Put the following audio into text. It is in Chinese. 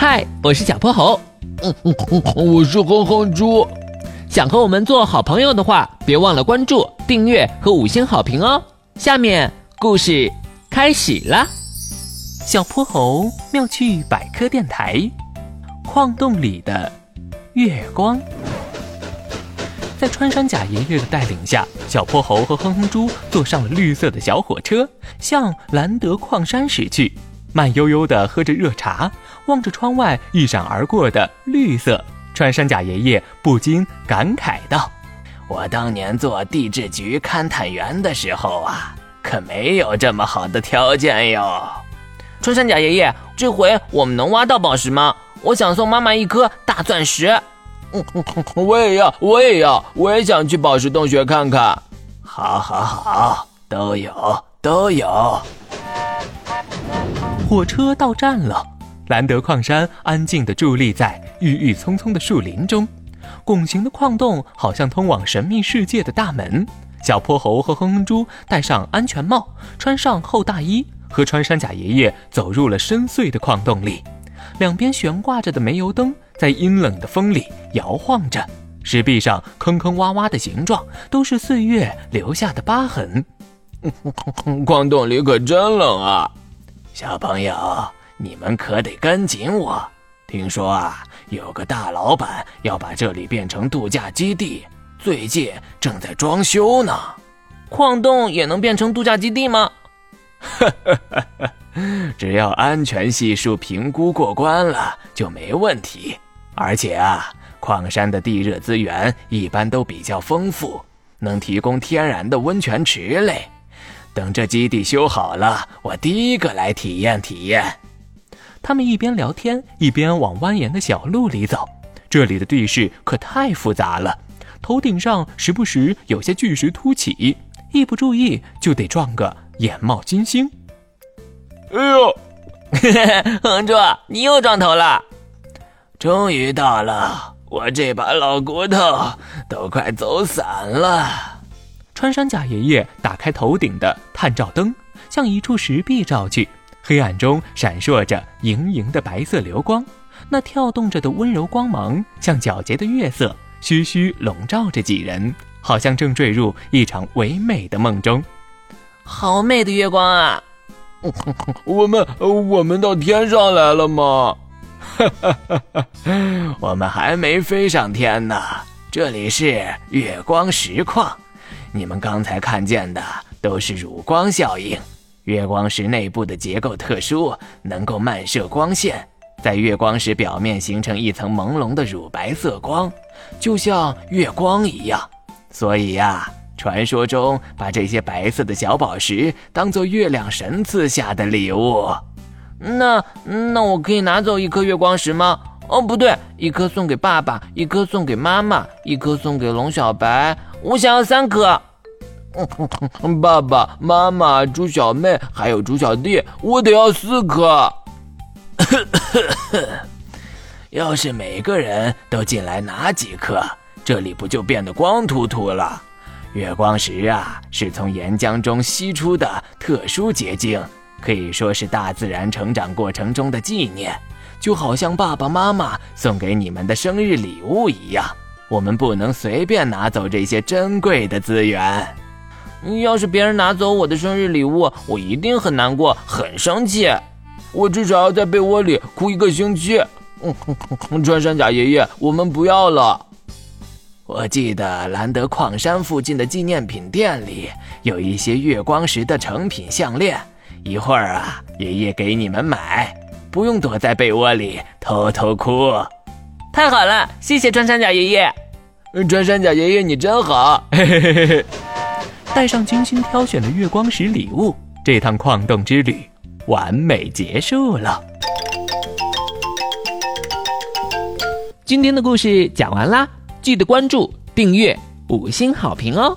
嗨，我是小泼猴。嗯嗯嗯，我是哼哼猪。想和我们做好朋友的话，别忘了关注、订阅和五星好评哦。下面故事开始了。小泼猴妙趣百科电台，矿洞里的月光。在穿山甲爷爷的带领下，小泼猴和哼哼猪坐上了绿色的小火车，向兰德矿山驶去。慢悠悠地喝着热茶，望着窗外一闪而过的绿色，穿山甲爷爷不禁感慨道：“我当年做地质局勘探员的时候啊，可没有这么好的条件哟。”穿山甲爷爷，这回我们能挖到宝石吗？我想送妈妈一颗大钻石。嗯，我也要，我也要，我也想去宝石洞穴看看。好，好，好，都有，都有。火车到站了，兰德矿山安静地伫立在郁郁葱葱的树林中，拱形的矿洞好像通往神秘世界的大门。小泼猴和哼哼猪戴上安全帽，穿上厚大衣，和穿山甲爷爷走入了深邃的矿洞里。两边悬挂着的煤油灯在阴冷的风里摇晃着，石壁上坑坑洼洼的形状都是岁月留下的疤痕。矿洞里可真冷啊！小朋友，你们可得跟紧我。听说啊，有个大老板要把这里变成度假基地，最近正在装修呢。矿洞也能变成度假基地吗？只要安全系数评估过关了就没问题。而且啊，矿山的地热资源一般都比较丰富，能提供天然的温泉池嘞。等这基地修好了，我第一个来体验体验。他们一边聊天，一边往蜿蜒的小路里走。这里的地势可太复杂了，头顶上时不时有些巨石凸起，一不注意就得撞个眼冒金星。哎呦，哼猪，你又撞头了！终于到了，我这把老骨头都快走散了。穿山甲爷爷打开头顶的探照灯，向一处石壁照去，黑暗中闪烁着莹莹的白色流光，那跳动着的温柔光芒像皎洁的月色，徐徐笼罩着几人，好像正坠入一场唯美的梦中。好美的月光啊！我们我们到天上来了吗？我们还没飞上天呢。这里是月光石矿。你们刚才看见的都是乳光效应。月光石内部的结构特殊，能够漫射光线，在月光石表面形成一层朦胧的乳白色光，就像月光一样。所以呀，传说中把这些白色的小宝石当做月亮神赐下的礼物。那那我可以拿走一颗月光石吗？哦，不对，一颗送给爸爸，一颗送给妈妈，一颗送给龙小白。我想要三颗。爸爸妈妈、猪小妹还有猪小弟，我得要四颗。要是每个人都进来拿几颗，这里不就变得光秃秃了？月光石啊，是从岩浆中析出的特殊结晶，可以说是大自然成长过程中的纪念。就好像爸爸妈妈送给你们的生日礼物一样，我们不能随便拿走这些珍贵的资源。要是别人拿走我的生日礼物，我一定很难过，很生气。我至少要在被窝里哭一个星期。嗯穿山甲爷爷，我们不要了。我记得兰德矿山附近的纪念品店里有一些月光石的成品项链，一会儿啊，爷爷给你们买。不用躲在被窝里偷偷哭，太好了！谢谢穿山甲爷爷。穿山甲爷爷，你真好。嘿嘿嘿嘿。带上精心挑选的月光石礼物，这趟矿洞之旅完美结束了。今天的故事讲完啦，记得关注、订阅、五星好评哦。